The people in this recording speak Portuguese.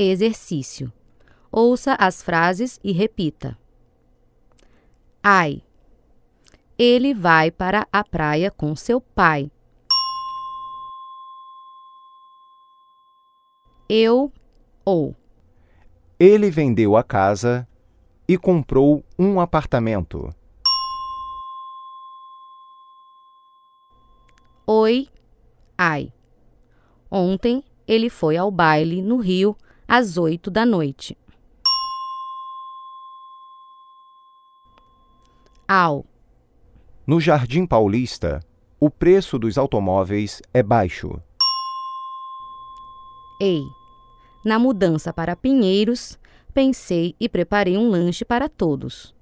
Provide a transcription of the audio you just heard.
Exercício. Ouça as frases e repita. Ai. Ele vai para a praia com seu pai. Eu ou Ele vendeu a casa e comprou um apartamento. Oi, ai. Ontem ele foi ao baile no Rio às 8 da noite. Ao. No Jardim Paulista, o preço dos automóveis é baixo. Ei. Na mudança para Pinheiros, pensei e preparei um lanche para todos.